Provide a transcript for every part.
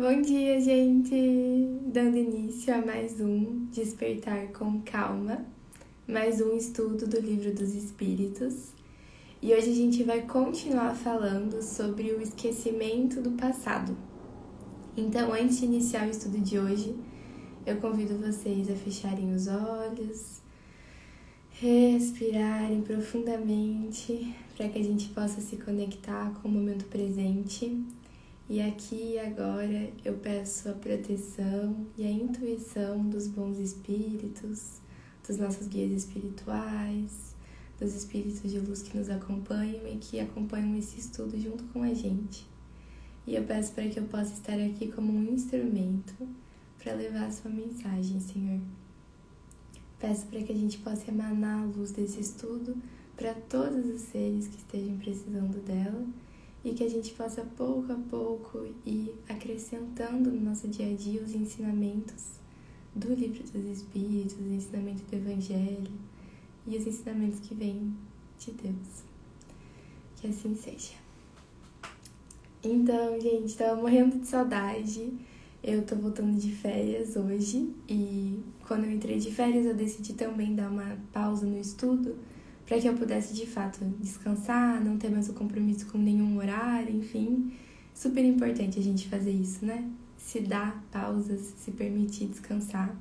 Bom dia, gente! Dando início a mais um Despertar com Calma, mais um estudo do Livro dos Espíritos. E hoje a gente vai continuar falando sobre o esquecimento do passado. Então, antes de iniciar o estudo de hoje, eu convido vocês a fecharem os olhos, respirarem profundamente para que a gente possa se conectar com o momento presente. E aqui e agora eu peço a proteção e a intuição dos bons espíritos, dos nossos guias espirituais, dos espíritos de luz que nos acompanham e que acompanham esse estudo junto com a gente. E eu peço para que eu possa estar aqui como um instrumento para levar a sua mensagem, Senhor. Peço para que a gente possa emanar a luz desse estudo para todos os seres que estejam precisando dela e que a gente possa pouco a pouco ir acrescentando no nosso dia a dia os ensinamentos do Livro dos Espíritos, o ensinamento do Evangelho e os ensinamentos que vêm de Deus. Que assim seja. Então, gente, estava morrendo de saudade eu tô voltando de férias hoje e quando eu entrei de férias eu decidi também dar uma pausa no estudo para que eu pudesse de fato descansar, não ter mais o compromisso com nenhum horário, enfim. Super importante a gente fazer isso, né? Se dar pausas, se permitir descansar.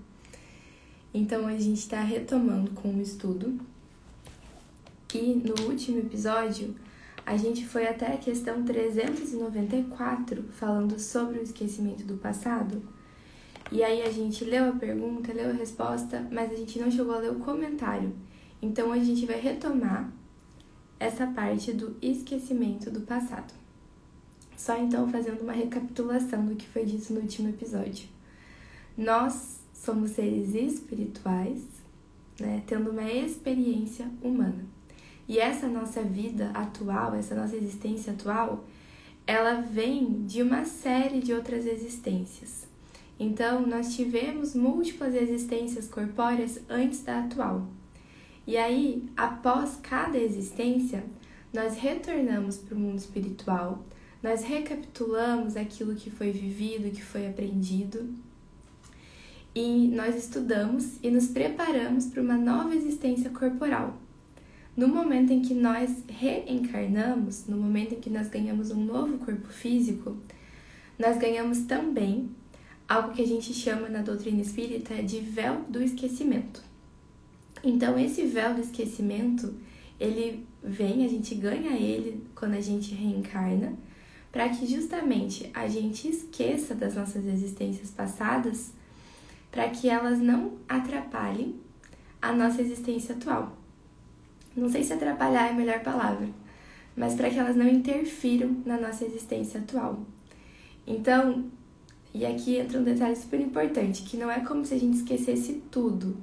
Então a gente está retomando com o estudo. E no último episódio a gente foi até a questão 394, falando sobre o esquecimento do passado. E aí a gente leu a pergunta, leu a resposta, mas a gente não chegou a ler o comentário. Então a gente vai retomar essa parte do esquecimento do passado. Só então fazendo uma recapitulação do que foi dito no último episódio. Nós somos seres espirituais, né, tendo uma experiência humana. E essa nossa vida atual, essa nossa existência atual, ela vem de uma série de outras existências. Então, nós tivemos múltiplas existências corpóreas antes da atual. E aí, após cada existência, nós retornamos para o mundo espiritual, nós recapitulamos aquilo que foi vivido, que foi aprendido, e nós estudamos e nos preparamos para uma nova existência corporal. No momento em que nós reencarnamos, no momento em que nós ganhamos um novo corpo físico, nós ganhamos também algo que a gente chama na doutrina espírita de véu do esquecimento. Então, esse véu do esquecimento, ele vem, a gente ganha ele quando a gente reencarna, para que justamente a gente esqueça das nossas existências passadas, para que elas não atrapalhem a nossa existência atual. Não sei se atrapalhar é a melhor palavra, mas para que elas não interfiram na nossa existência atual. Então, e aqui entra um detalhe super importante, que não é como se a gente esquecesse tudo.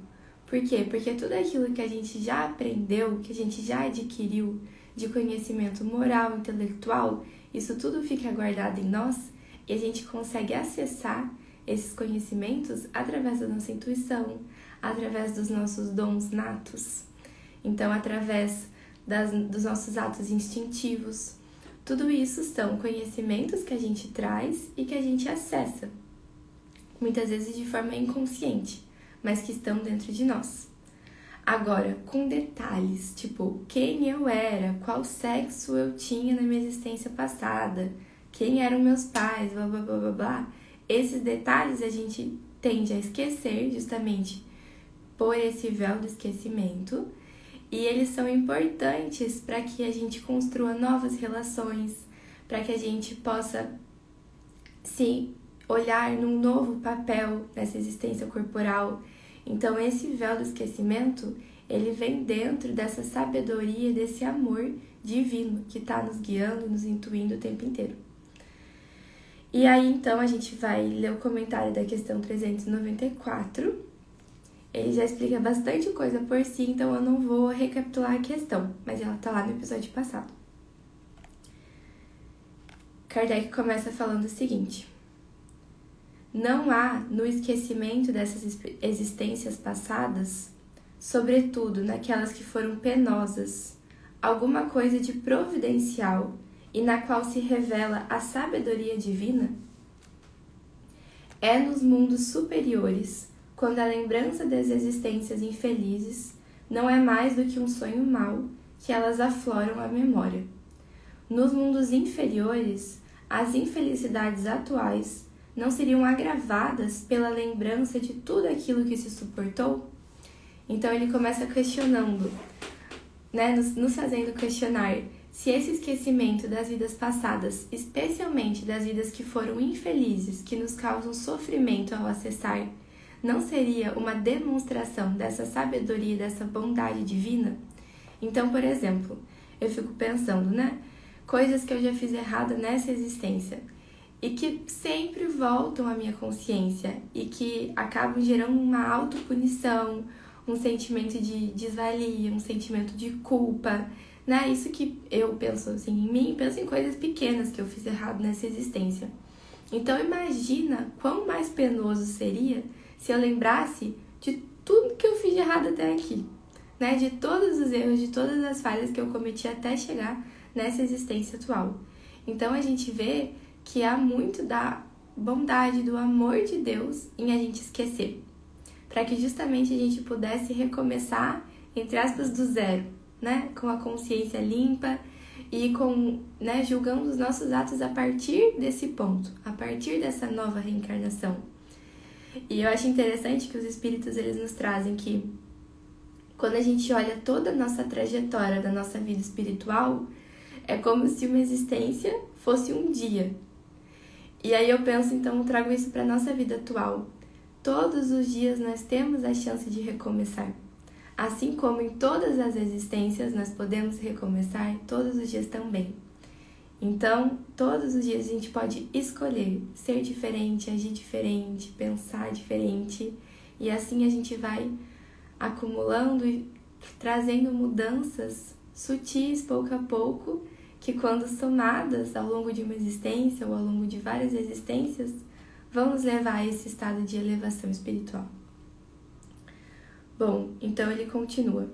Por quê? Porque tudo aquilo que a gente já aprendeu, que a gente já adquiriu de conhecimento moral, intelectual, isso tudo fica guardado em nós e a gente consegue acessar esses conhecimentos através da nossa intuição, através dos nossos dons natos. Então, através das, dos nossos atos instintivos, tudo isso são conhecimentos que a gente traz e que a gente acessa, muitas vezes de forma inconsciente, mas que estão dentro de nós. Agora, com detalhes, tipo quem eu era, qual sexo eu tinha na minha existência passada, quem eram meus pais, blá blá blá blá blá. Esses detalhes a gente tende a esquecer justamente por esse véu do esquecimento e eles são importantes para que a gente construa novas relações, para que a gente possa se olhar num novo papel nessa existência corporal. Então esse véu do esquecimento, ele vem dentro dessa sabedoria, desse amor divino que está nos guiando, nos intuindo o tempo inteiro. E aí então a gente vai ler o comentário da questão 394 ele já explica bastante coisa por si, então eu não vou recapitular a questão, mas ela tá lá no episódio passado. Kardec começa falando o seguinte: Não há no esquecimento dessas existências passadas, sobretudo naquelas que foram penosas, alguma coisa de providencial e na qual se revela a sabedoria divina? É nos mundos superiores, quando a lembrança das existências infelizes não é mais do que um sonho mau, que elas afloram a memória. Nos mundos inferiores, as infelicidades atuais não seriam agravadas pela lembrança de tudo aquilo que se suportou? Então ele começa questionando, né, nos, nos fazendo questionar se esse esquecimento das vidas passadas, especialmente das vidas que foram infelizes, que nos causam sofrimento ao acessar, não seria uma demonstração dessa sabedoria, dessa bondade divina? Então, por exemplo, eu fico pensando, né? Coisas que eu já fiz errado nessa existência e que sempre voltam à minha consciência e que acabam gerando uma autopunição, um sentimento de desvalia, um sentimento de culpa, né? Isso que eu penso assim em mim, penso em coisas pequenas que eu fiz errado nessa existência. Então imagina quão mais penoso seria se eu lembrasse de tudo que eu fiz de errado até aqui, né? De todos os erros, de todas as falhas que eu cometi até chegar nessa existência atual. Então a gente vê que há muito da bondade, do amor de Deus em a gente esquecer, para que justamente a gente pudesse recomeçar, entre aspas, do zero, né? Com a consciência limpa e com, né, julgando os nossos atos a partir desse ponto, a partir dessa nova reencarnação. E eu acho interessante que os espíritos eles nos trazem que quando a gente olha toda a nossa trajetória da nossa vida espiritual, é como se uma existência fosse um dia, e aí eu penso, então, eu trago isso para nossa vida atual. Todos os dias nós temos a chance de recomeçar. Assim como em todas as existências nós podemos recomeçar, todos os dias também. Então, todos os dias a gente pode escolher ser diferente, agir diferente, pensar diferente, e assim a gente vai acumulando e trazendo mudanças sutis pouco a pouco que, quando somadas ao longo de uma existência ou ao longo de várias existências, vão nos levar a esse estado de elevação espiritual. Bom, então ele continua.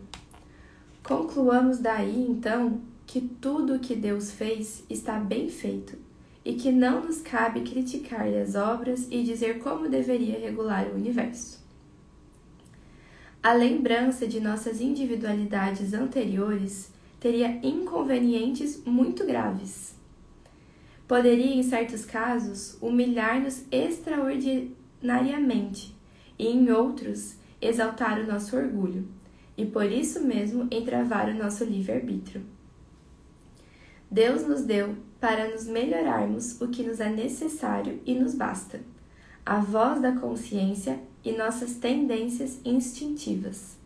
Concluamos daí, então, que tudo o que Deus fez está bem feito e que não nos cabe criticar-lhe as obras e dizer como deveria regular o universo. A lembrança de nossas individualidades anteriores teria inconvenientes muito graves. Poderia, em certos casos, humilhar-nos extraordinariamente e, em outros, exaltar o nosso orgulho e, por isso mesmo, entravar o nosso livre-arbítrio. Deus nos deu para nos melhorarmos o que nos é necessário e nos basta, a voz da consciência e nossas tendências instintivas.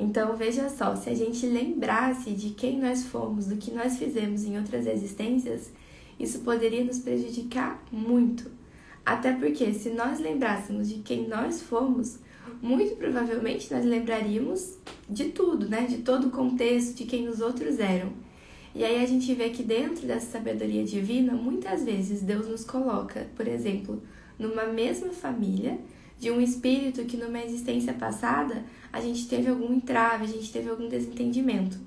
Então veja só, se a gente lembrasse de quem nós fomos, do que nós fizemos em outras existências, isso poderia nos prejudicar muito. Até porque se nós lembrássemos de quem nós fomos, muito provavelmente nós lembraríamos de tudo, né? De todo o contexto, de quem os outros eram. E aí a gente vê que dentro dessa sabedoria divina, muitas vezes Deus nos coloca, por exemplo, numa mesma família, de um espírito que numa existência passada a gente teve algum entrave, a gente teve algum desentendimento.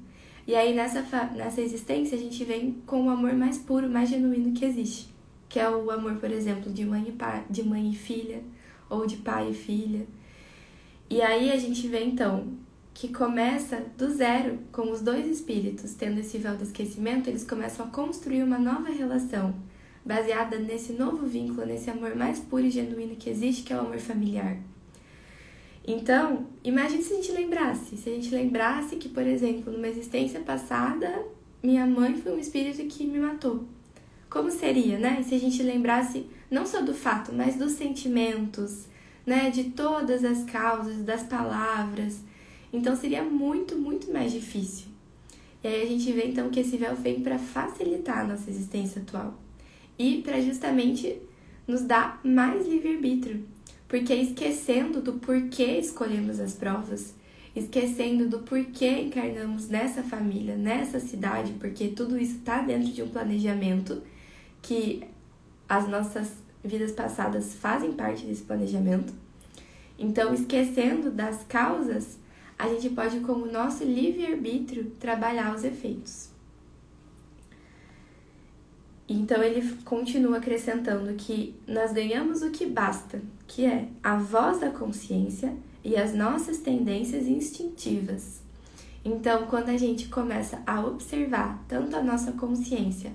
E aí nessa, nessa existência a gente vem com o amor mais puro, mais genuíno que existe, que é o amor, por exemplo, de mãe e, pai, de mãe e filha, ou de pai e filha. E aí a gente vê então que começa do zero, com os dois espíritos tendo esse véu do esquecimento, eles começam a construir uma nova relação baseada nesse novo vínculo, nesse amor mais puro e genuíno que existe, que é o amor familiar. Então, imagine se a gente lembrasse, se a gente lembrasse que, por exemplo, numa existência passada, minha mãe foi um espírito que me matou. Como seria, né? Se a gente lembrasse não só do fato, mas dos sentimentos, né, de todas as causas, das palavras. Então seria muito, muito mais difícil. E aí a gente vê então que esse véu vem para facilitar a nossa existência atual e para justamente nos dar mais livre-arbítrio. Porque esquecendo do porquê escolhemos as provas, esquecendo do porquê encarnamos nessa família, nessa cidade, porque tudo isso está dentro de um planejamento que as nossas vidas passadas fazem parte desse planejamento. Então, esquecendo das causas, a gente pode, como nosso livre-arbítrio, trabalhar os efeitos. Então ele continua acrescentando que nós ganhamos o que basta, que é a voz da consciência e as nossas tendências instintivas. Então, quando a gente começa a observar tanto a nossa consciência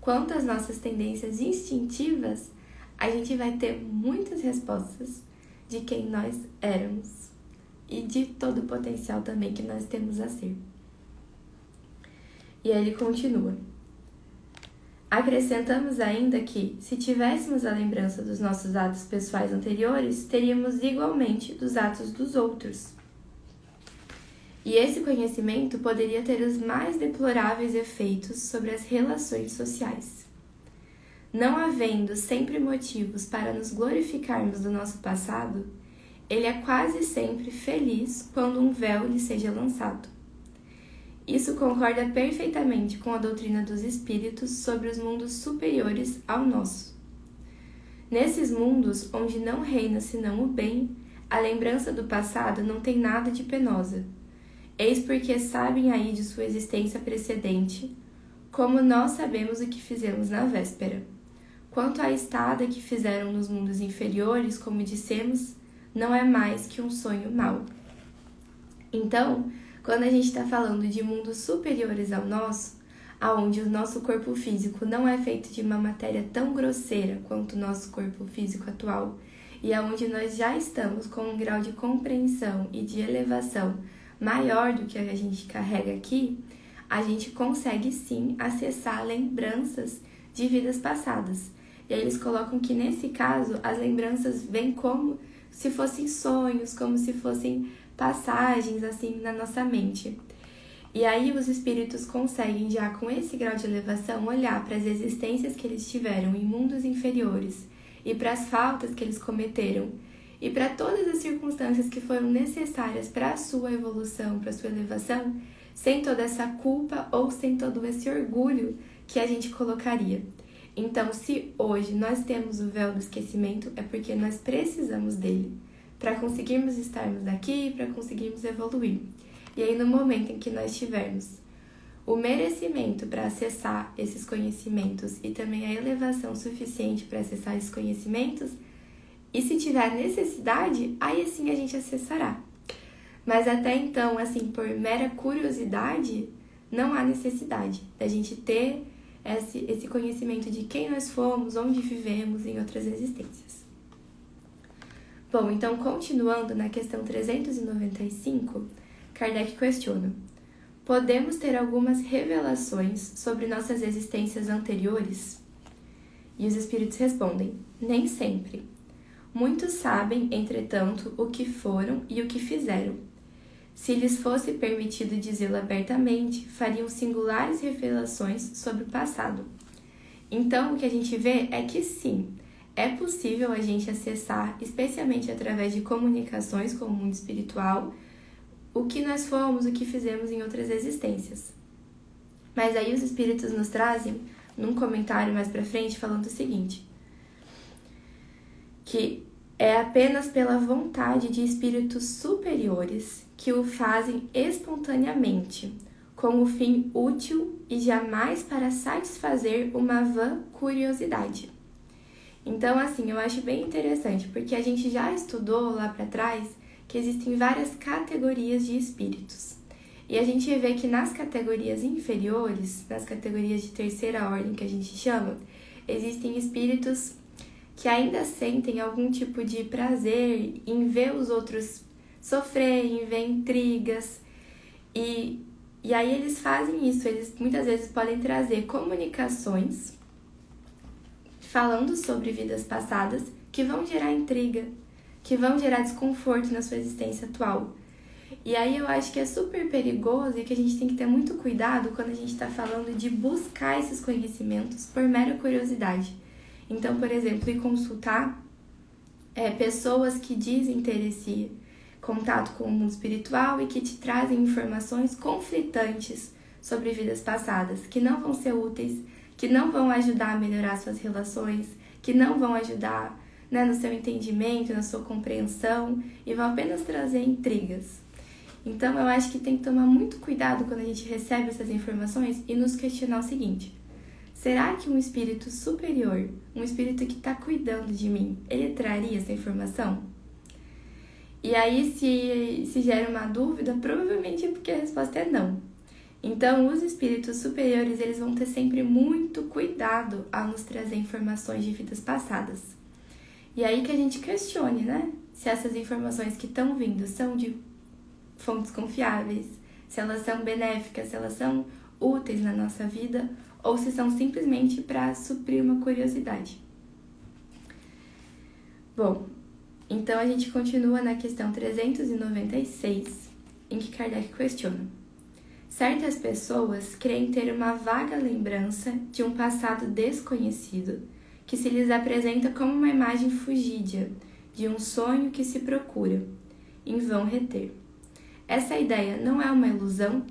quanto as nossas tendências instintivas, a gente vai ter muitas respostas de quem nós éramos e de todo o potencial também que nós temos a ser. E aí ele continua. Acrescentamos ainda que, se tivéssemos a lembrança dos nossos atos pessoais anteriores, teríamos igualmente dos atos dos outros. E esse conhecimento poderia ter os mais deploráveis efeitos sobre as relações sociais. Não havendo sempre motivos para nos glorificarmos do nosso passado, ele é quase sempre feliz quando um véu lhe seja lançado. Isso concorda perfeitamente com a doutrina dos espíritos sobre os mundos superiores ao nosso. Nesses mundos, onde não reina senão o bem, a lembrança do passado não tem nada de penosa. Eis porque sabem aí de sua existência precedente, como nós sabemos o que fizemos na véspera. Quanto à estada que fizeram nos mundos inferiores, como dissemos, não é mais que um sonho mau. Então, quando a gente está falando de mundos superiores ao nosso, aonde o nosso corpo físico não é feito de uma matéria tão grosseira quanto o nosso corpo físico atual, e aonde nós já estamos com um grau de compreensão e de elevação maior do que a gente carrega aqui, a gente consegue sim acessar lembranças de vidas passadas. E aí eles colocam que nesse caso as lembranças vêm como se fossem sonhos, como se fossem passagens assim na nossa mente. E aí os espíritos conseguem já com esse grau de elevação olhar para as existências que eles tiveram em mundos inferiores e para as faltas que eles cometeram e para todas as circunstâncias que foram necessárias para a sua evolução, para a sua elevação, sem toda essa culpa ou sem todo esse orgulho que a gente colocaria. Então, se hoje nós temos o véu do esquecimento, é porque nós precisamos dele para conseguirmos estarmos aqui, para conseguirmos evoluir. E aí, no momento em que nós tivermos o merecimento para acessar esses conhecimentos e também a elevação suficiente para acessar esses conhecimentos, e se tiver necessidade, aí sim a gente acessará. Mas até então, assim, por mera curiosidade, não há necessidade da gente ter esse, esse conhecimento de quem nós fomos, onde vivemos em outras existências. Bom, então continuando na questão 395, Kardec questiona: Podemos ter algumas revelações sobre nossas existências anteriores? E os espíritos respondem: Nem sempre. Muitos sabem, entretanto, o que foram e o que fizeram. Se lhes fosse permitido dizê-lo abertamente, fariam singulares revelações sobre o passado. Então, o que a gente vê é que sim, é possível a gente acessar, especialmente através de comunicações com o mundo espiritual, o que nós fomos, o que fizemos em outras existências. Mas aí os espíritos nos trazem, num comentário mais para frente, falando o seguinte: que é apenas pela vontade de espíritos superiores que o fazem espontaneamente, com o fim útil e jamais para satisfazer uma vã curiosidade. Então, assim, eu acho bem interessante, porque a gente já estudou lá para trás que existem várias categorias de espíritos. E a gente vê que nas categorias inferiores, nas categorias de terceira ordem que a gente chama, existem espíritos que ainda sentem algum tipo de prazer em ver os outros sofrer, em ver intrigas. E, e aí eles fazem isso, eles muitas vezes podem trazer comunicações falando sobre vidas passadas que vão gerar intriga, que vão gerar desconforto na sua existência atual. E aí eu acho que é super perigoso e que a gente tem que ter muito cuidado quando a gente está falando de buscar esses conhecimentos por mera curiosidade. Então, por exemplo, ir consultar é, pessoas que dizem ter esse contato com o mundo espiritual e que te trazem informações conflitantes sobre vidas passadas, que não vão ser úteis que não vão ajudar a melhorar suas relações, que não vão ajudar né, no seu entendimento, na sua compreensão e vão apenas trazer intrigas. Então eu acho que tem que tomar muito cuidado quando a gente recebe essas informações e nos questionar o seguinte: será que um espírito superior, um espírito que está cuidando de mim, ele traria essa informação? E aí, se, se gera uma dúvida, provavelmente é porque a resposta é não. Então, os espíritos superiores, eles vão ter sempre muito cuidado ao nos trazer informações de vidas passadas. E aí que a gente questione, né? Se essas informações que estão vindo são de fontes confiáveis, se elas são benéficas, se elas são úteis na nossa vida ou se são simplesmente para suprir uma curiosidade. Bom, então a gente continua na questão 396, em que Kardec questiona. Certas pessoas creem ter uma vaga lembrança de um passado desconhecido que se lhes apresenta como uma imagem fugídia de um sonho que se procura, em vão reter. Essa ideia não é uma ilusão?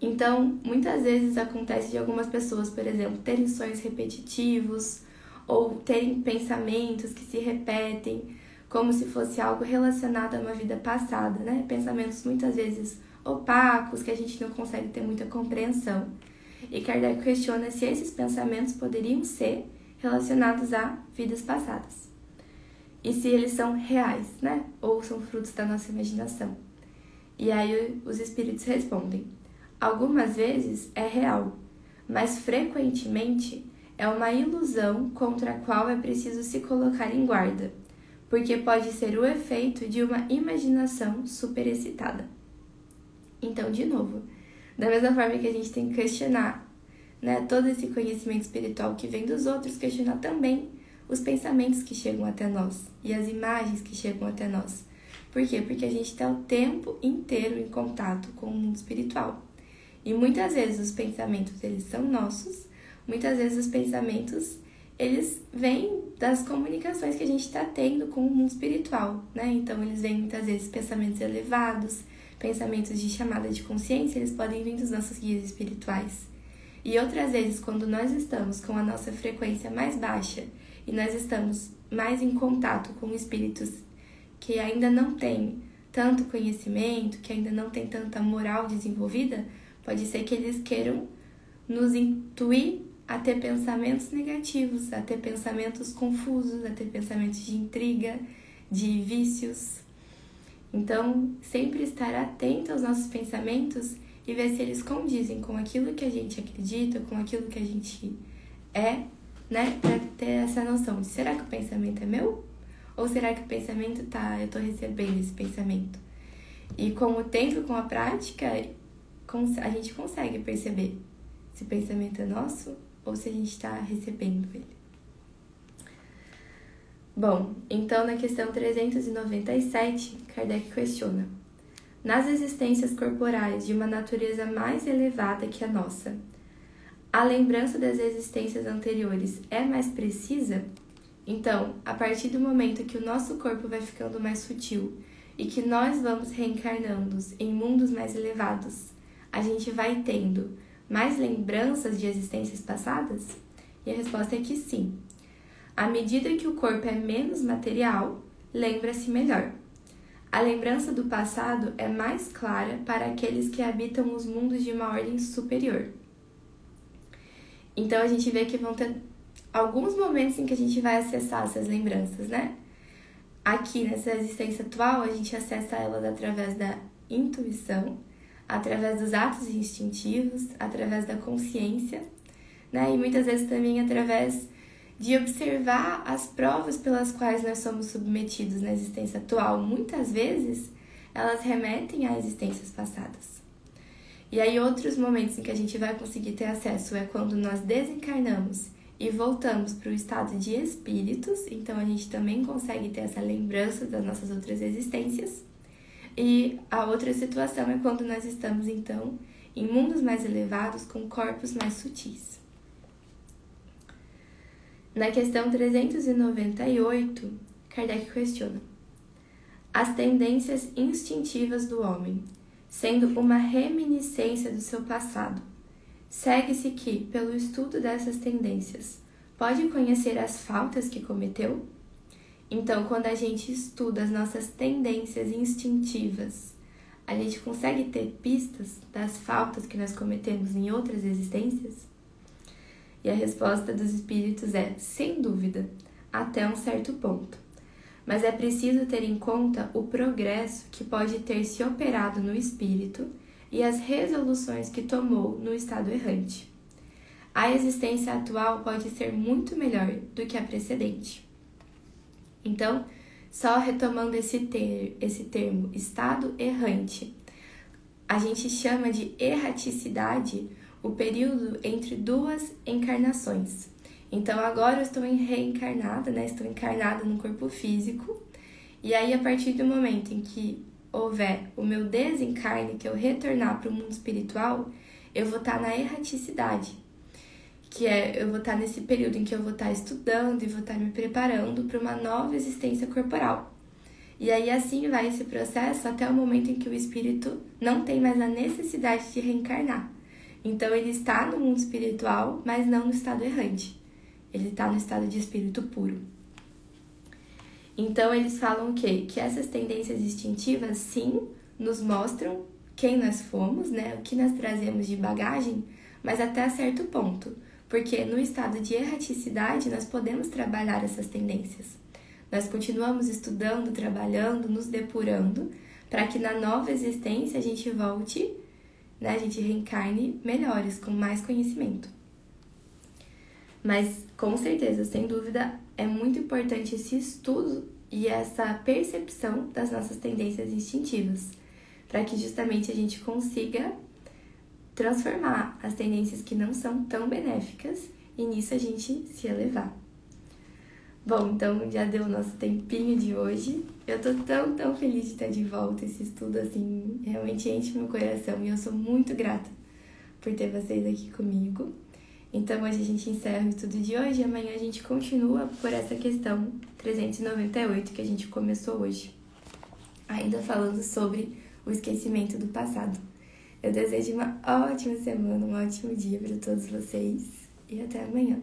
Então, muitas vezes acontece de algumas pessoas, por exemplo, terem sonhos repetitivos ou terem pensamentos que se repetem como se fosse algo relacionado a uma vida passada, né? Pensamentos muitas vezes opacos que a gente não consegue ter muita compreensão. E Kardec questiona se esses pensamentos poderiam ser relacionados a vidas passadas. E se eles são reais, né? Ou são frutos da nossa imaginação. E aí os espíritos respondem: algumas vezes é real, mas frequentemente é uma ilusão contra a qual é preciso se colocar em guarda, porque pode ser o efeito de uma imaginação superexcitada. Então, de novo, da mesma forma que a gente tem que questionar né, todo esse conhecimento espiritual que vem dos outros, questionar também os pensamentos que chegam até nós e as imagens que chegam até nós. Por quê? Porque a gente está o tempo inteiro em contato com o mundo espiritual. E muitas vezes os pensamentos eles são nossos, muitas vezes os pensamentos eles vêm das comunicações que a gente está tendo com o mundo espiritual, né? Então eles vêm muitas vezes pensamentos elevados, pensamentos de chamada de consciência, eles podem vir dos nossos guias espirituais. E outras vezes, quando nós estamos com a nossa frequência mais baixa e nós estamos mais em contato com espíritos que ainda não têm tanto conhecimento, que ainda não têm tanta moral desenvolvida, pode ser que eles queiram nos intuir a ter pensamentos negativos, a ter pensamentos confusos, a ter pensamentos de intriga, de vícios. Então, sempre estar atento aos nossos pensamentos e ver se eles condizem com aquilo que a gente acredita, com aquilo que a gente é, né? Pra ter essa noção de será que o pensamento é meu? Ou será que o pensamento tá, eu tô recebendo esse pensamento? E com o tempo, com a prática, a gente consegue perceber se o pensamento é nosso ou se a gente está recebendo ele. Bom, então na questão 397, Kardec questiona: Nas existências corporais de uma natureza mais elevada que a nossa, a lembrança das existências anteriores é mais precisa? Então, a partir do momento que o nosso corpo vai ficando mais sutil e que nós vamos reencarnando em mundos mais elevados, a gente vai tendo mais lembranças de existências passadas? E a resposta é que sim. À medida que o corpo é menos material, lembra-se melhor. A lembrança do passado é mais clara para aqueles que habitam os mundos de uma ordem superior. Então a gente vê que vão ter alguns momentos em que a gente vai acessar essas lembranças, né? Aqui nessa existência atual, a gente acessa elas através da intuição, através dos atos instintivos, através da consciência, né? E muitas vezes também através de observar as provas pelas quais nós somos submetidos na existência atual. Muitas vezes elas remetem a existências passadas. E aí, outros momentos em que a gente vai conseguir ter acesso é quando nós desencarnamos e voltamos para o estado de espíritos, então a gente também consegue ter essa lembrança das nossas outras existências. E a outra situação é quando nós estamos, então, em mundos mais elevados com corpos mais sutis. Na questão 398, Kardec questiona: As tendências instintivas do homem, sendo uma reminiscência do seu passado, segue-se que, pelo estudo dessas tendências, pode conhecer as faltas que cometeu? Então, quando a gente estuda as nossas tendências instintivas, a gente consegue ter pistas das faltas que nós cometemos em outras existências? E a resposta dos espíritos é: sem dúvida, até um certo ponto. Mas é preciso ter em conta o progresso que pode ter se operado no espírito e as resoluções que tomou no estado errante. A existência atual pode ser muito melhor do que a precedente. Então, só retomando esse, ter, esse termo, estado errante, a gente chama de erraticidade o período entre duas encarnações. Então agora eu estou reencarnada, né? Estou encarnada no corpo físico. E aí a partir do momento em que houver o meu desencarne, que eu retornar para o mundo espiritual, eu vou estar na erraticidade. Que é, eu vou estar nesse período em que eu vou estar estudando e vou estar me preparando para uma nova existência corporal. E aí assim vai esse processo até o momento em que o espírito não tem mais a necessidade de reencarnar. Então ele está no mundo espiritual, mas não no estado errante. Ele está no estado de espírito puro. Então eles falam o quê? Que essas tendências instintivas sim nos mostram quem nós fomos, né? O que nós trazemos de bagagem, mas até certo ponto. Porque no estado de erraticidade nós podemos trabalhar essas tendências. Nós continuamos estudando, trabalhando, nos depurando, para que na nova existência a gente volte né, a gente reencarne melhores, com mais conhecimento. Mas com certeza, sem dúvida, é muito importante esse estudo e essa percepção das nossas tendências instintivas, para que justamente a gente consiga transformar as tendências que não são tão benéficas e nisso a gente se elevar. Bom, então já deu o nosso tempinho de hoje. Eu tô tão, tão feliz de estar de volta. Esse estudo, assim, realmente enche meu coração e eu sou muito grata por ter vocês aqui comigo. Então, hoje a gente encerra o estudo de hoje e amanhã a gente continua por essa questão 398 que a gente começou hoje. Ainda falando sobre o esquecimento do passado. Eu desejo uma ótima semana, um ótimo dia para todos vocês e até amanhã.